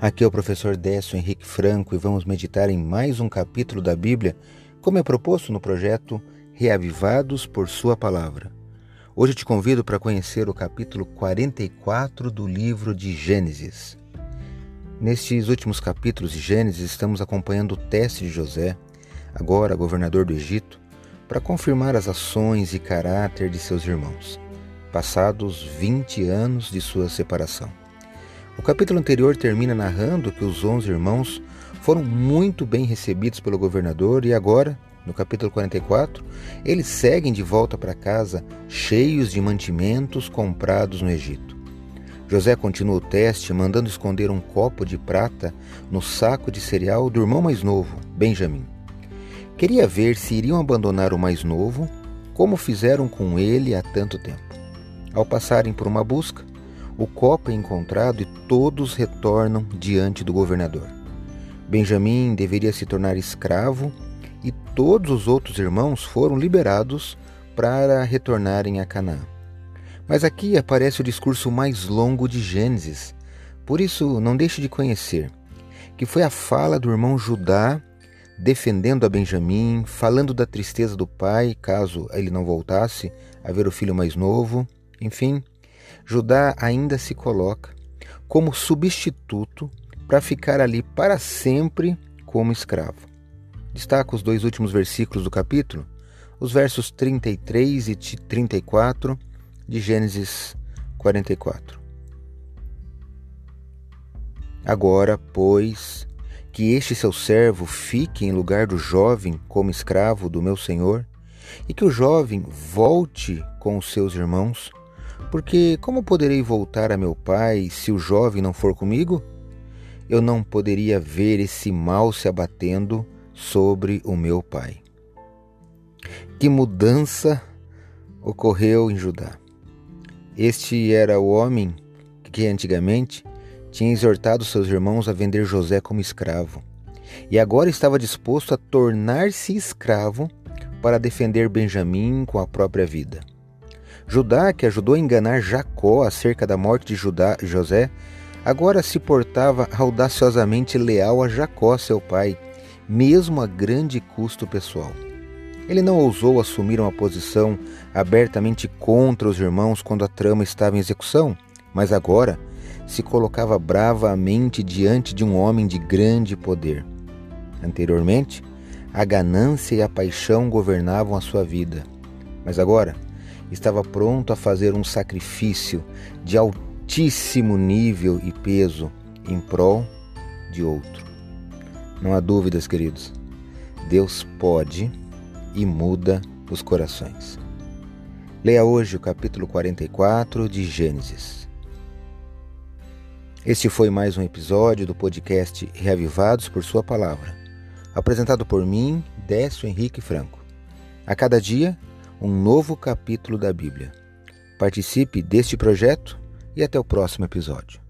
Aqui é o professor Décio Henrique Franco e vamos meditar em mais um capítulo da Bíblia, como é proposto no projeto Reavivados por Sua Palavra. Hoje te convido para conhecer o capítulo 44 do livro de Gênesis. Nestes últimos capítulos de Gênesis, estamos acompanhando o teste de José, agora governador do Egito, para confirmar as ações e caráter de seus irmãos, passados 20 anos de sua separação. O capítulo anterior termina narrando que os onze irmãos foram muito bem recebidos pelo governador e agora, no capítulo 44, eles seguem de volta para casa cheios de mantimentos comprados no Egito. José continua o teste mandando esconder um copo de prata no saco de cereal do irmão mais novo, Benjamim. Queria ver se iriam abandonar o mais novo, como fizeram com ele há tanto tempo. Ao passarem por uma busca, o copo é encontrado e todos retornam diante do governador. Benjamim deveria se tornar escravo e todos os outros irmãos foram liberados para retornarem a Canaã. Mas aqui aparece o discurso mais longo de Gênesis, por isso não deixe de conhecer, que foi a fala do irmão Judá defendendo a Benjamim, falando da tristeza do pai caso ele não voltasse a ver o filho mais novo, enfim, Judá ainda se coloca como substituto para ficar ali para sempre como escravo. Destaco os dois últimos versículos do capítulo, os versos 33 e 34 de Gênesis 44. Agora, pois, que este seu servo fique em lugar do jovem como escravo do meu senhor, e que o jovem volte com os seus irmãos, porque como poderei voltar a meu pai se o jovem não for comigo? Eu não poderia ver esse mal se abatendo sobre o meu pai. Que mudança ocorreu em Judá. Este era o homem que antigamente tinha exortado seus irmãos a vender José como escravo, e agora estava disposto a tornar-se escravo para defender Benjamim com a própria vida. Judá, que ajudou a enganar Jacó acerca da morte de Judá, José, agora se portava audaciosamente leal a Jacó, seu pai, mesmo a grande custo pessoal. Ele não ousou assumir uma posição abertamente contra os irmãos quando a trama estava em execução, mas agora se colocava bravamente diante de um homem de grande poder. Anteriormente, a ganância e a paixão governavam a sua vida, mas agora estava pronto a fazer um sacrifício de altíssimo nível e peso em prol de outro. Não há dúvidas, queridos. Deus pode e muda os corações. Leia hoje o capítulo 44 de Gênesis. Este foi mais um episódio do podcast Reavivados por Sua Palavra, apresentado por mim, Décio Henrique Franco. A cada dia, um novo capítulo da Bíblia. Participe deste projeto e até o próximo episódio.